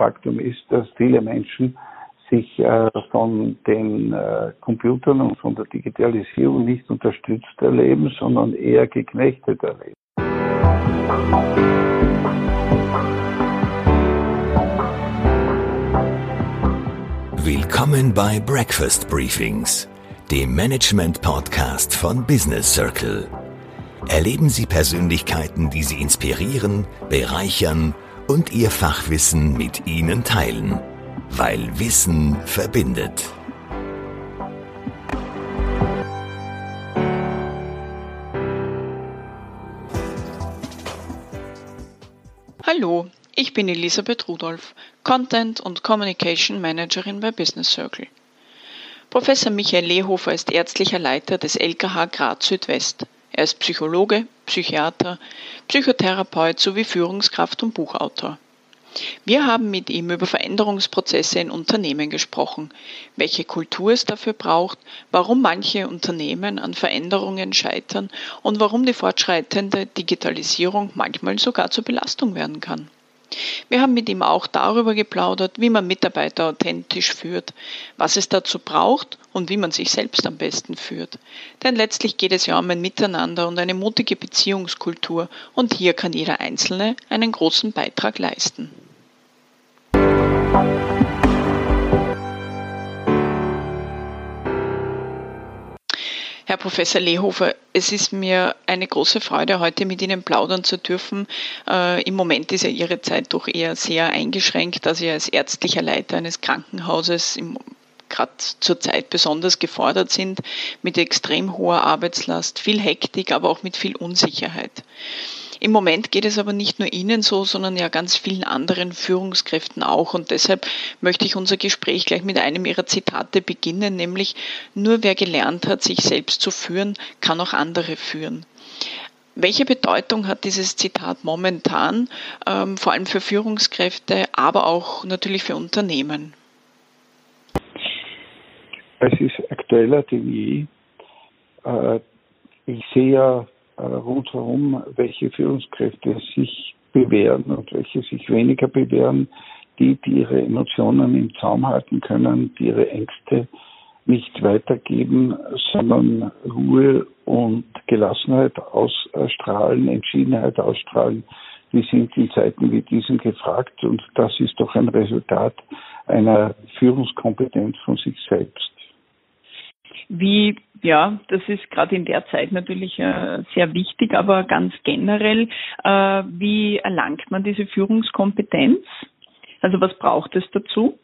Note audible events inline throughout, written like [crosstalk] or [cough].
Faktum ist, dass viele Menschen sich äh, von den äh, Computern und von der Digitalisierung nicht unterstützt erleben, sondern eher geknechtet erleben. Willkommen bei Breakfast Briefings, dem Management-Podcast von Business Circle. Erleben Sie Persönlichkeiten, die Sie inspirieren, bereichern und Ihr Fachwissen mit Ihnen teilen. Weil Wissen verbindet. Hallo, ich bin Elisabeth Rudolph, Content und Communication Managerin bei Business Circle. Professor Michael Lehofer ist ärztlicher Leiter des LKH Graz Südwest. Er ist Psychologe, Psychiater, Psychotherapeut sowie Führungskraft und Buchautor. Wir haben mit ihm über Veränderungsprozesse in Unternehmen gesprochen, welche Kultur es dafür braucht, warum manche Unternehmen an Veränderungen scheitern und warum die fortschreitende Digitalisierung manchmal sogar zur Belastung werden kann. Wir haben mit ihm auch darüber geplaudert, wie man Mitarbeiter authentisch führt, was es dazu braucht und wie man sich selbst am besten führt. Denn letztlich geht es ja um ein Miteinander und eine mutige Beziehungskultur und hier kann jeder Einzelne einen großen Beitrag leisten. Herr Professor Lehofer, es ist mir eine große Freude, heute mit Ihnen plaudern zu dürfen. Äh, Im Moment ist ja Ihre Zeit doch eher sehr eingeschränkt, da Sie als ärztlicher Leiter eines Krankenhauses gerade zur Zeit besonders gefordert sind, mit extrem hoher Arbeitslast, viel Hektik, aber auch mit viel Unsicherheit. Im Moment geht es aber nicht nur Ihnen so, sondern ja ganz vielen anderen Führungskräften auch. Und deshalb möchte ich unser Gespräch gleich mit einem Ihrer Zitate beginnen, nämlich nur wer gelernt hat, sich selbst zu führen, kann auch andere führen. Welche Bedeutung hat dieses Zitat momentan, ähm, vor allem für Führungskräfte, aber auch natürlich für Unternehmen? Es ist aktueller denn je. Äh, ich sehe ja rundherum, welche Führungskräfte sich bewähren und welche sich weniger bewähren, die, die ihre Emotionen im Zaum halten können, die ihre Ängste nicht weitergeben, sondern Ruhe und Gelassenheit ausstrahlen, Entschiedenheit ausstrahlen. Die sind in Zeiten wie diesen gefragt und das ist doch ein Resultat einer Führungskompetenz von sich selbst. Wie, ja, das ist gerade in der Zeit natürlich äh, sehr wichtig, aber ganz generell, äh, wie erlangt man diese Führungskompetenz? Also was braucht es dazu?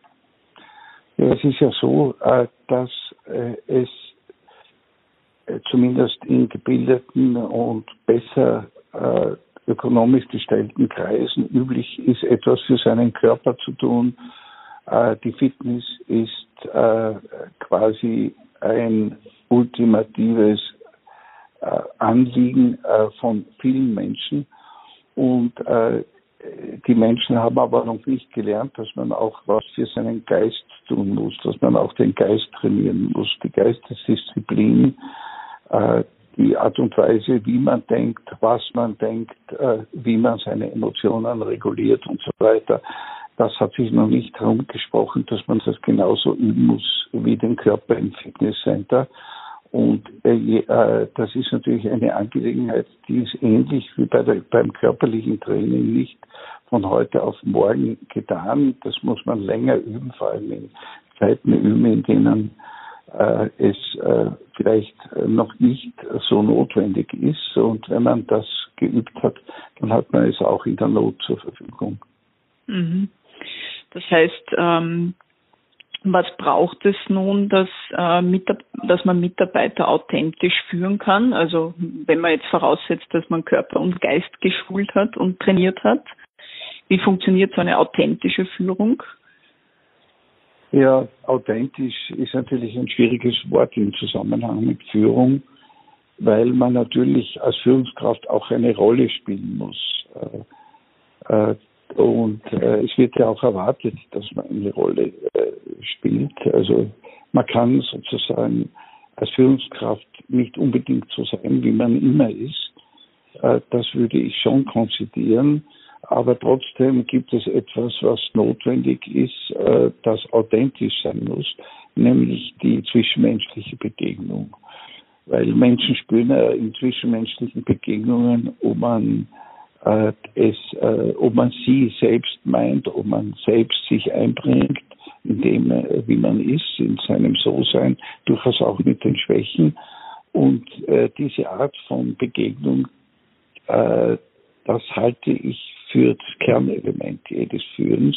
Ja, es ist ja so, äh, dass äh, es äh, zumindest in gebildeten und besser äh, ökonomisch gestellten Kreisen üblich ist, etwas für seinen Körper zu tun. die Fitness ist quasi ein ultimatives äh, Anliegen äh, von vielen Menschen. Und äh, die Menschen haben aber noch nicht gelernt, dass man auch was für seinen Geist tun muss, dass man auch den Geist trainieren muss, die Geistesdisziplin, äh, die Art und Weise, wie man denkt, was man denkt, äh, wie man seine Emotionen reguliert und so weiter. Das hat sich noch nicht herumgesprochen, dass man das genauso üben muss wie den Körper im Fitnesscenter. Und äh, äh, das ist natürlich eine Angelegenheit, die ist ähnlich wie bei der, beim körperlichen Training nicht von heute auf morgen getan. Das muss man länger üben, vor allem in Zeiten üben, in denen äh, es äh, vielleicht noch nicht so notwendig ist. Und wenn man das geübt hat, dann hat man es auch in der Not zur Verfügung. Mhm. Das heißt, ähm, was braucht es nun, dass, äh, dass man Mitarbeiter authentisch führen kann? Also wenn man jetzt voraussetzt, dass man Körper und Geist geschult hat und trainiert hat, wie funktioniert so eine authentische Führung? Ja, authentisch ist natürlich ein schwieriges Wort im Zusammenhang mit Führung, weil man natürlich als Führungskraft auch eine Rolle spielen muss. Äh, äh, und äh, es wird ja auch erwartet, dass man eine Rolle äh, spielt. Also man kann sozusagen als Führungskraft nicht unbedingt so sein, wie man immer ist. Äh, das würde ich schon konzidieren. aber trotzdem gibt es etwas, was notwendig ist, äh, das authentisch sein muss, nämlich die zwischenmenschliche Begegnung. Weil Menschen spüren ja in zwischenmenschlichen Begegnungen, ob man es, äh, ob man sie selbst meint, ob man selbst sich einbringt, in dem, äh, wie man ist, in seinem So-Sein, durchaus auch mit den Schwächen. Und äh, diese Art von Begegnung, äh, das halte ich für das Kernelement jedes Führens.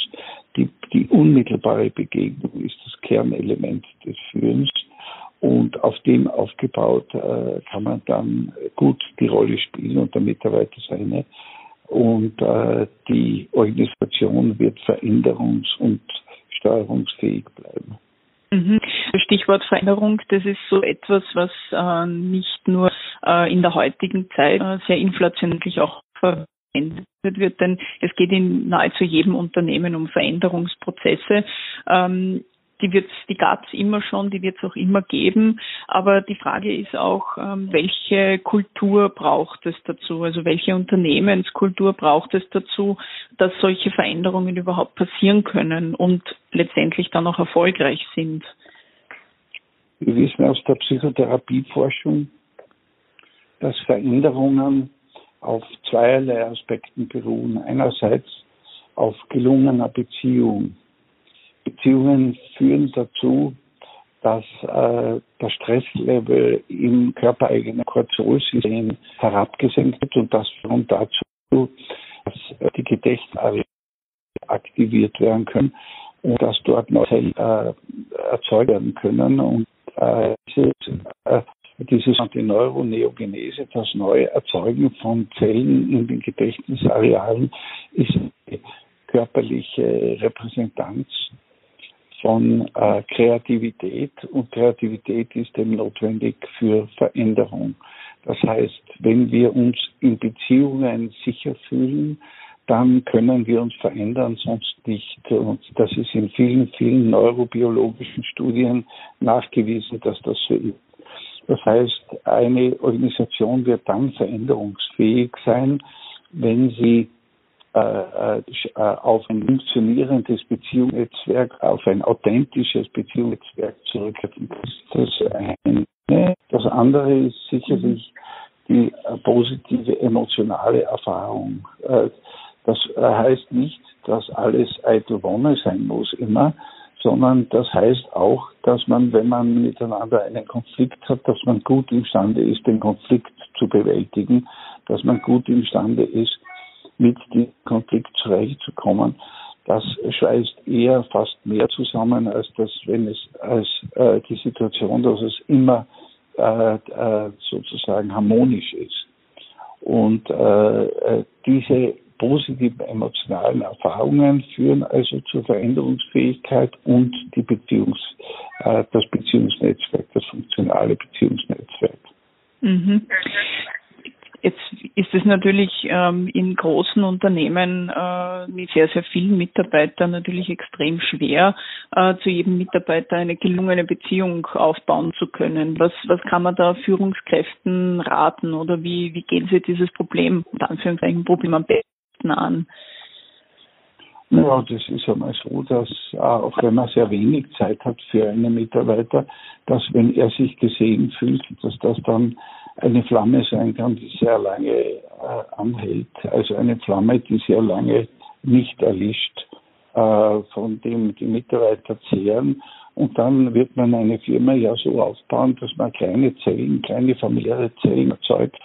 Die, die unmittelbare Begegnung ist das Kernelement des Führens. Und auf dem aufgebaut äh, kann man dann gut die Rolle spielen und der Mitarbeiter seine. Und äh, die Organisation wird veränderungs- und steuerungsfähig bleiben. Mhm. Stichwort Veränderung, das ist so etwas, was äh, nicht nur äh, in der heutigen Zeit äh, sehr inflationär auch verwendet wird, denn es geht in nahezu jedem Unternehmen um Veränderungsprozesse. Ähm, die wird's, die gab es immer schon, die wird es auch immer geben. Aber die Frage ist auch, ähm, welche Kultur braucht es dazu? Also welche Unternehmenskultur braucht es dazu, dass solche Veränderungen überhaupt passieren können und letztendlich dann auch erfolgreich sind? Wir wissen aus der Psychotherapieforschung, dass Veränderungen auf zweierlei Aspekten beruhen. Einerseits auf gelungener Beziehung Beziehungen führen dazu, dass äh, der Stresslevel im körpereigenen Cortisolsystem herabgesenkt wird und das führt dazu, dass äh, die Gedächtnisareale aktiviert werden können und dass dort neue Zellen äh, erzeugt werden können und äh, dieses, äh, sogenannte Neuroneogenese, das neue Erzeugen von Zellen in den Gedächtnisarealen, ist eine körperliche Repräsentanz von äh, Kreativität und Kreativität ist eben notwendig für Veränderung. Das heißt, wenn wir uns in Beziehungen sicher fühlen, dann können wir uns verändern, sonst nicht. Und das ist in vielen, vielen neurobiologischen Studien nachgewiesen, dass das so ist. Das heißt, eine Organisation wird dann veränderungsfähig sein, wenn sie auf ein funktionierendes Beziehungsnetzwerk, auf ein authentisches Beziehungsnetzwerk zurückgreifen. Das ist das eine. Das andere ist sicherlich die äh, positive emotionale Erfahrung. Das heißt nicht, dass alles eitel Wonne sein muss immer, sondern das heißt auch, dass man, wenn man miteinander einen Konflikt hat, dass man gut imstande ist, den Konflikt zu bewältigen, dass man gut imstande ist, mit dem Konflikt zurechtzukommen. Das schweißt eher fast mehr zusammen, als das, wenn es als äh, die Situation, dass es immer äh, äh, sozusagen harmonisch ist. Und äh, äh, diese positiven emotionalen Erfahrungen führen also zur Veränderungsfähigkeit und die Beziehungs, das Beziehungsnetzwerk, das funktionale Beziehungsnetzwerk. Mhm. Jetzt ist es natürlich ähm, in großen Unternehmen äh, mit sehr, sehr vielen Mitarbeitern natürlich extrem schwer, äh, zu jedem Mitarbeiter eine gelungene Beziehung aufbauen zu können. Was, was kann man da Führungskräften raten oder wie, wie gehen Sie dieses Problem, unter Anführungszeichen Problem am besten an? Ja, das ist einmal so, dass äh, auch wenn man sehr wenig Zeit hat für einen Mitarbeiter, dass wenn er sich gesehen fühlt, dass das dann eine Flamme sein kann, die sehr lange äh, anhält. Also eine Flamme, die sehr lange nicht erlischt, äh, von dem die Mitarbeiter zehren. Und dann wird man eine Firma ja so aufbauen, dass man kleine Zellen, kleine familiäre Zellen erzeugt,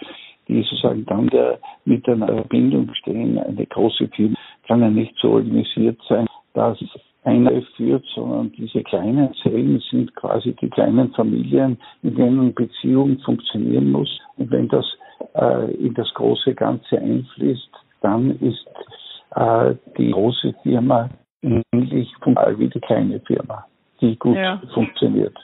die sozusagen dann der, mit einer Verbindung stehen. Eine große Firma kann ja nicht so organisiert sein, dass einer führt, sondern diese kleinen Zellen sind quasi die kleinen Familien, in denen Beziehung funktionieren muss. Und wenn das äh, in das große Ganze einfließt, dann ist äh, die große Firma ähnlich funktional wie die kleine Firma, die gut ja. funktioniert.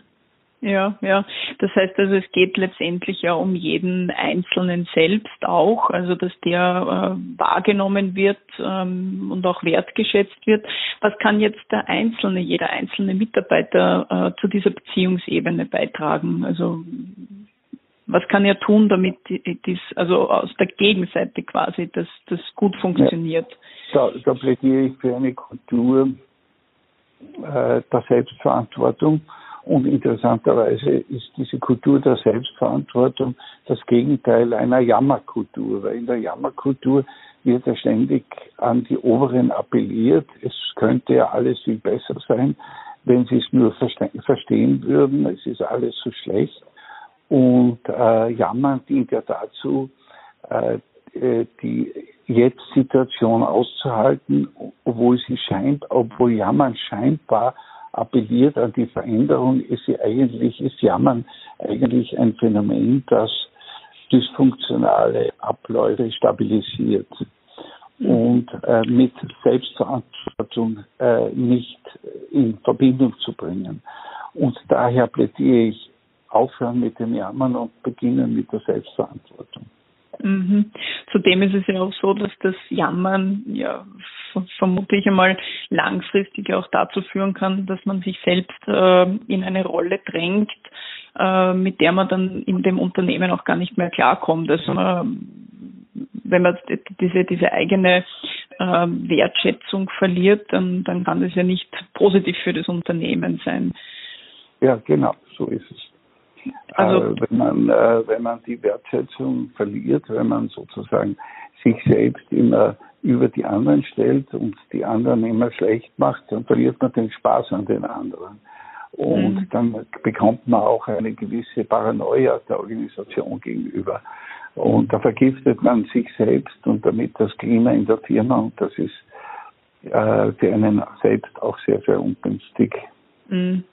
Ja, ja. Das heißt also, es geht letztendlich ja um jeden Einzelnen selbst auch, also dass der äh, wahrgenommen wird ähm, und auch wertgeschätzt wird. Was kann jetzt der Einzelne, jeder einzelne Mitarbeiter äh, zu dieser Beziehungsebene beitragen? Also Was kann er tun, damit dies, also aus der Gegenseite quasi, dass das gut funktioniert? Ja, da, da plädiere ich für eine Kultur äh, der Selbstverantwortung. Und interessanterweise ist diese Kultur der Selbstverantwortung das Gegenteil einer Jammerkultur, weil in der Jammerkultur wird ja ständig an die Oberen appelliert. Es könnte ja alles viel besser sein, wenn sie es nur verstehen würden. Es ist alles so schlecht. Und äh, Jammern dient ja dazu, äh, äh die Jetzt-Situation auszuhalten, obwohl sie scheint, obwohl Jammern scheinbar appelliert an die Veränderung, ist sie eigentlich, ist Jammern eigentlich ein Phänomen, das dysfunktionale Abläufe stabilisiert und äh, mit Selbstverantwortung äh, nicht in Verbindung zu bringen. Und daher plädiere ich aufhören mit dem Jammern und beginnen mit der Selbstverantwortung. Mhm. Zudem ist es ja auch so, dass das Jammern ja vermute ich einmal langfristig auch dazu führen kann, dass man sich selbst äh, in eine Rolle drängt, äh, mit der man dann in dem Unternehmen auch gar nicht mehr klarkommt. Also äh, wenn man diese, diese eigene äh, Wertschätzung verliert, dann, dann kann das ja nicht positiv für das Unternehmen sein. Ja, genau, so ist es. Also, äh, wenn man äh, wenn man die Wertschätzung verliert, wenn man sozusagen sich selbst immer über die anderen stellt und die anderen immer schlecht macht, dann verliert man den Spaß an den anderen. Und mhm. dann bekommt man auch eine gewisse Paranoia der Organisation gegenüber. Und da vergiftet man sich selbst und damit das Klima in der Firma und das ist äh, für einen selbst auch sehr, sehr ungünstig. Mhm.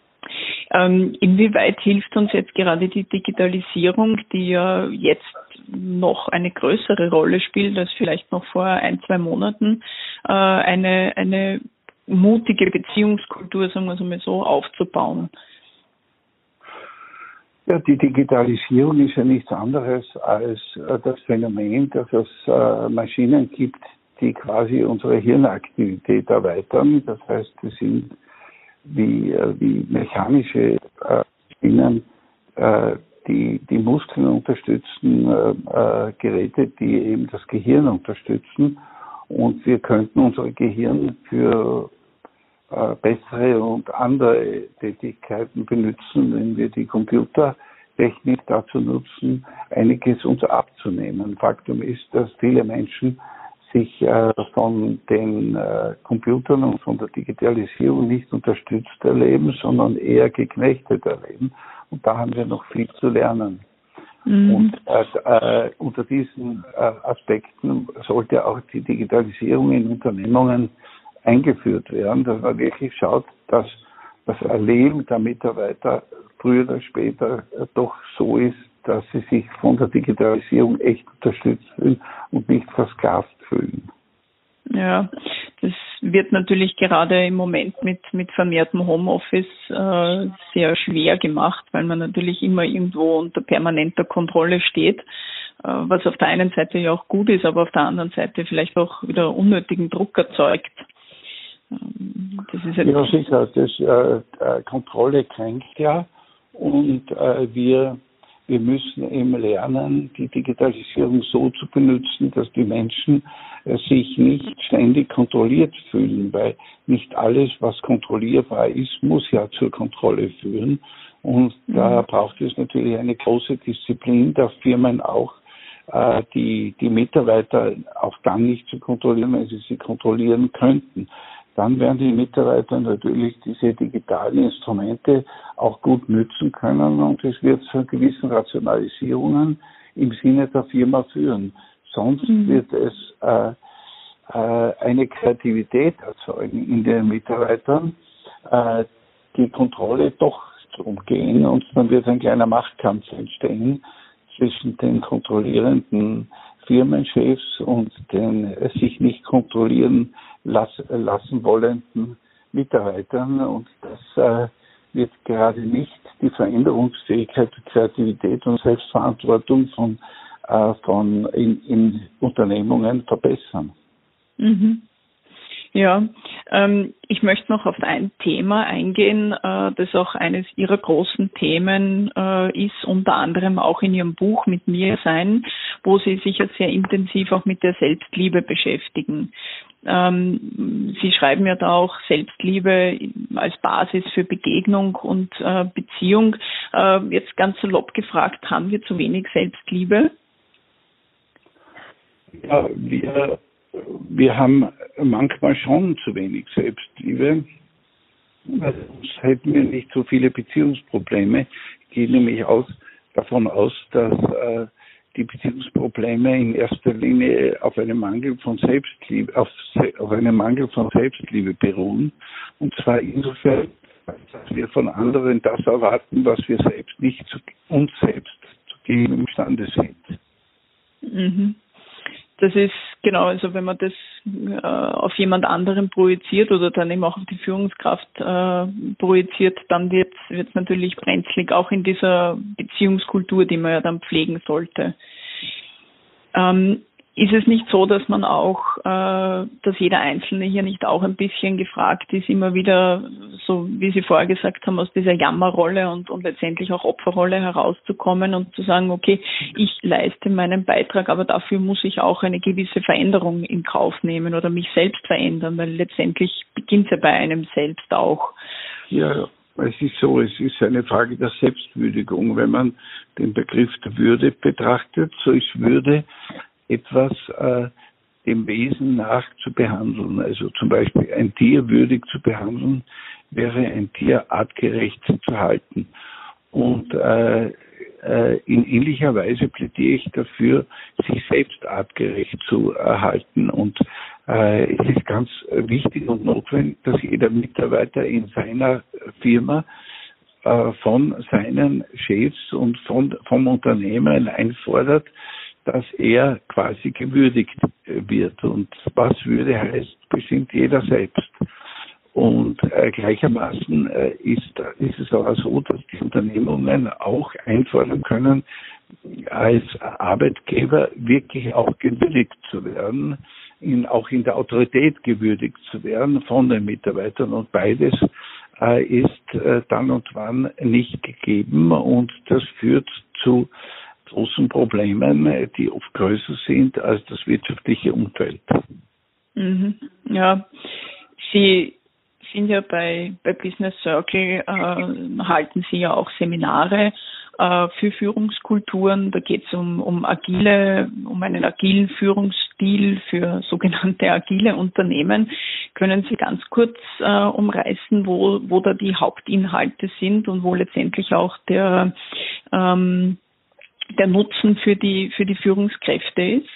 Ähm, inwieweit hilft uns jetzt gerade die Digitalisierung, die ja jetzt noch eine größere Rolle spielt als vielleicht noch vor ein, zwei Monaten, äh, eine, eine mutige Beziehungskultur, sagen wir es mal so, aufzubauen? Ja, die Digitalisierung ist ja nichts anderes als äh, das Phänomen, dass es äh, Maschinen gibt, die quasi unsere Hirnaktivität erweitern. Das heißt, es sind wie, äh, wie mechanische Maschinen, die die Muskeln unterstützen, Geräte, die eben das Gehirn unterstützen. Und wir könnten unser Gehirn für äh, bessere und andere Tätigkeiten benutzen, wenn wir die Computertechnik dazu nutzen, einiges uns abzunehmen. Faktum ist, dass viele Menschen sich äh, von den äh, Computern und von der Digitalisierung nicht unterstützt erleben, sondern eher geknechtet erleben. Und da haben wir noch viel zu lernen. Mhm. Und äh, unter diesen äh, Aspekten sollte auch die Digitalisierung in Unternehmungen eingeführt werden, dass man wirklich schaut, dass das Erleben der Mitarbeiter früher oder später doch so ist, dass sie sich von der Digitalisierung echt unterstützt fühlen und nicht versklavt fühlen. Ja, das wird natürlich gerade im Moment mit, mit vermehrtem Homeoffice äh, sehr schwer gemacht, weil man natürlich immer irgendwo unter permanenter Kontrolle steht, äh, was auf der einen Seite ja auch gut ist, aber auf der anderen Seite vielleicht auch wieder unnötigen Druck erzeugt. Ähm, das ist ja, sicher. Das, äh, äh, Kontrolle kränkt ja und äh, wir, wir müssen eben lernen, die Digitalisierung so zu benutzen, dass die Menschen äh, sich nicht ständig kontrolliert fühlen, weil nicht alles, was kontrollierbar ist, muss ja zur Kontrolle führen. Und mhm. da braucht es natürlich eine große Disziplin der Firmen auch, äh, die, die Mitarbeiter auch dann nicht zu kontrollieren, wenn sie sie kontrollieren könnten dann werden die Mitarbeiter natürlich diese digitalen Instrumente auch gut nützen können und es wird zu gewissen Rationalisierungen im Sinne der Firma führen. Sonst mhm. wird es äh, äh, eine Kreativität erzeugen in den Mitarbeitern, äh, die Kontrolle doch zu umgehen und dann wird ein kleiner Machtkampf entstehen zwischen den kontrollierenden Firmenchefs und den sich nicht kontrollieren lassen wollenden Mitarbeitern. Und das äh, wird gerade nicht die Veränderungsfähigkeit, Kreativität und Selbstverantwortung von, äh, von in, in Unternehmungen verbessern. Mhm. Ja, ähm, ich möchte noch auf ein Thema eingehen, äh, das auch eines Ihrer großen Themen äh, ist, unter anderem auch in Ihrem Buch mit mir sein, wo Sie sich jetzt sehr intensiv auch mit der Selbstliebe beschäftigen. Ähm, Sie schreiben ja da auch Selbstliebe als Basis für Begegnung und äh, Beziehung. Äh, jetzt ganz salopp gefragt, haben wir zu wenig Selbstliebe? Ja, wir wir haben manchmal schon zu wenig Selbstliebe. Sonst hätten wir nicht so viele Beziehungsprobleme. Ich gehe nämlich aus, davon aus, dass äh, die Beziehungsprobleme in erster Linie auf einem Mangel von Selbstliebe, auf, auf einem Mangel von Selbstliebe beruhen. Und zwar insofern, dass wir von anderen das erwarten, was wir selbst nicht zu uns selbst zu geben imstande sind. Mhm das ist genau, also wenn man das äh, auf jemand anderen projiziert oder dann eben auch auf die Führungskraft äh, projiziert, dann wird es natürlich brenzlig, auch in dieser Beziehungskultur, die man ja dann pflegen sollte. Ähm, ist es nicht so, dass man auch, äh, dass jeder Einzelne hier nicht auch ein bisschen gefragt ist, immer wieder, so wie Sie vorher gesagt haben, aus dieser Jammerrolle und, und letztendlich auch Opferrolle herauszukommen und zu sagen, okay, ich leiste meinen Beitrag, aber dafür muss ich auch eine gewisse Veränderung in Kauf nehmen oder mich selbst verändern, weil letztendlich beginnt es ja bei einem selbst auch. Ja, es ist so, es ist eine Frage der Selbstwürdigung. Wenn man den Begriff der Würde betrachtet, so ist Würde etwas äh, dem Wesen nach zu behandeln. Also zum Beispiel ein Tier würdig zu behandeln, wäre ein Tier artgerecht zu halten. Und äh, äh, in ähnlicher Weise plädiere ich dafür, sich selbst artgerecht zu erhalten. Und äh, es ist ganz wichtig und notwendig, dass jeder Mitarbeiter in seiner Firma äh, von seinen Chefs und von, vom Unternehmen einfordert, dass er quasi gewürdigt wird. Und was Würde heißt, bestimmt jeder selbst. Und äh, gleichermaßen äh, ist, ist es aber so, dass die Unternehmungen auch einfordern können, als Arbeitgeber wirklich auch gewürdigt zu werden, in, auch in der Autorität gewürdigt zu werden von den Mitarbeitern. Und beides äh, ist äh, dann und wann nicht gegeben und das führt zu großen Problemen, die oft größer sind als das wirtschaftliche Umfeld. Mhm. Ja, Sie sind ja bei, bei Business Circle, äh, halten Sie ja auch Seminare äh, für Führungskulturen. Da geht es um, um agile, um einen agilen Führungsstil für sogenannte agile Unternehmen. Können Sie ganz kurz äh, umreißen, wo, wo da die Hauptinhalte sind und wo letztendlich auch der ähm, der Nutzen für die, für die Führungskräfte ist?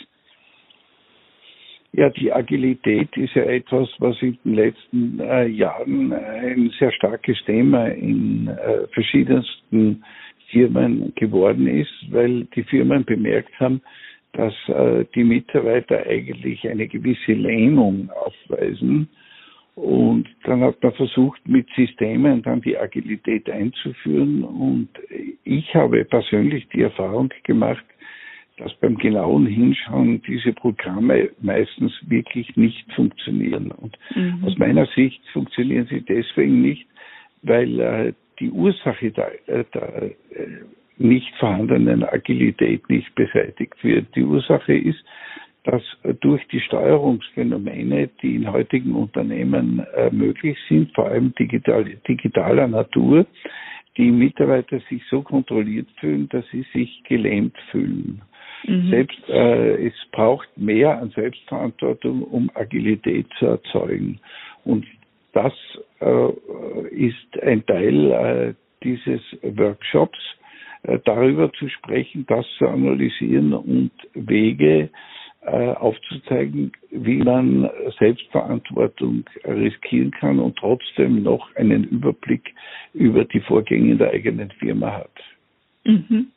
Ja, die Agilität ist ja etwas, was in den letzten äh, Jahren ein sehr starkes Thema in äh, verschiedensten Firmen geworden ist, weil die Firmen bemerkt haben, dass äh, die Mitarbeiter eigentlich eine gewisse Lähmung aufweisen und dann hat man versucht, mit Systemen dann die Agilität einzuführen. Und ich habe persönlich die Erfahrung gemacht, dass beim genauen Hinschauen diese Programme meistens wirklich nicht funktionieren. Und mhm. aus meiner Sicht funktionieren sie deswegen nicht, weil äh, die Ursache der, äh, der äh, nicht vorhandenen Agilität nicht beseitigt wird. Die Ursache ist, dass durch die Steuerungsphänomene, die in heutigen Unternehmen äh, möglich sind, vor allem digital, digitaler Natur, die Mitarbeiter sich so kontrolliert fühlen, dass sie sich gelähmt fühlen. Mhm. Selbst äh, es braucht mehr an Selbstverantwortung, um Agilität zu erzeugen. Und das äh, ist ein Teil äh, dieses Workshops, äh, darüber zu sprechen, das zu analysieren und Wege aufzuzeigen, wie man Selbstverantwortung riskieren kann und trotzdem noch einen Überblick über die Vorgänge in der eigenen Firma hat. Mhm.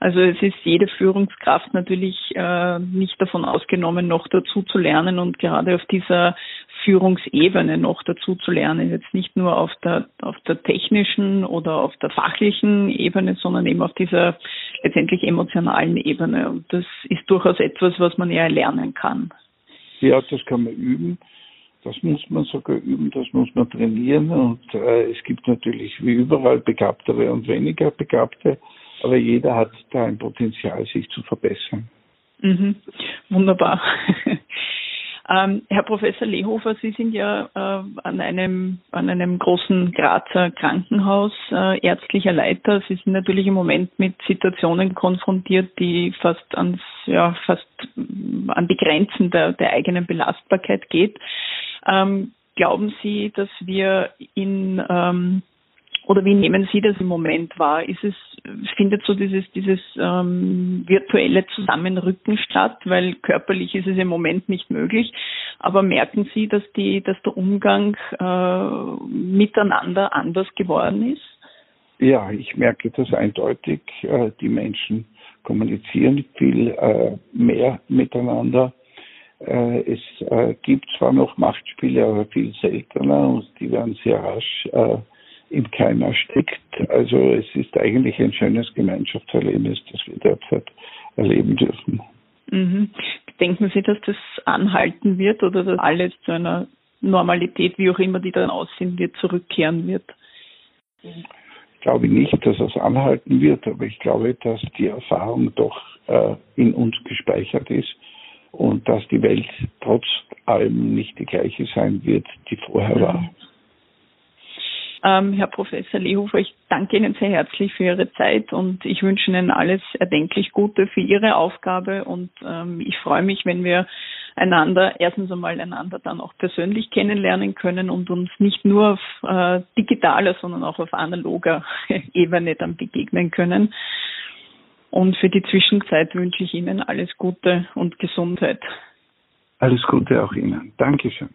Also es ist jede Führungskraft natürlich äh, nicht davon ausgenommen, noch dazu zu lernen und gerade auf dieser Führungsebene noch dazu zu lernen, jetzt nicht nur auf der auf der technischen oder auf der fachlichen Ebene, sondern eben auf dieser letztendlich emotionalen Ebene. Und das ist durchaus etwas, was man eher lernen kann. Ja, das kann man üben. Das muss man sogar üben, das muss man trainieren und äh, es gibt natürlich wie überall begabtere und weniger begabte, aber jeder hat da ein Potenzial, sich zu verbessern. Mhm. Wunderbar. [laughs] Ähm, Herr Professor Lehofer, Sie sind ja äh, an einem an einem großen Grazer Krankenhaus äh, ärztlicher Leiter. Sie sind natürlich im Moment mit Situationen konfrontiert, die fast ans ja fast an die Grenzen der, der eigenen Belastbarkeit geht. Ähm, glauben Sie, dass wir in ähm, oder wie nehmen Sie das im Moment wahr? Ist es, findet so dieses, dieses ähm, virtuelle Zusammenrücken statt, weil körperlich ist es im Moment nicht möglich. Aber merken Sie, dass die, dass der Umgang äh, miteinander anders geworden ist? Ja, ich merke das eindeutig. Äh, die Menschen kommunizieren viel äh, mehr miteinander. Äh, es gibt zwar noch Machtspiele, aber viel seltener und die werden sehr rasch im Keim erstickt. Also es ist eigentlich ein schönes Gemeinschaftserlebnis, das wir derzeit erleben dürfen. Mhm. Denken Sie, dass das anhalten wird oder dass alles zu einer Normalität, wie auch immer die dann aussehen wird, zurückkehren wird? Ich glaube nicht, dass es anhalten wird, aber ich glaube, dass die Erfahrung doch äh, in uns gespeichert ist und dass die Welt trotz allem nicht die gleiche sein wird, die vorher war. Ähm, Herr Professor Lehofer, ich danke Ihnen sehr herzlich für Ihre Zeit und ich wünsche Ihnen alles erdenklich Gute für Ihre Aufgabe und ähm, ich freue mich, wenn wir einander, erstens einmal einander dann auch persönlich kennenlernen können und uns nicht nur auf äh, digitaler, sondern auch auf analoger [laughs] Ebene dann begegnen können. Und für die Zwischenzeit wünsche ich Ihnen alles Gute und Gesundheit. Alles Gute auch Ihnen. Dankeschön.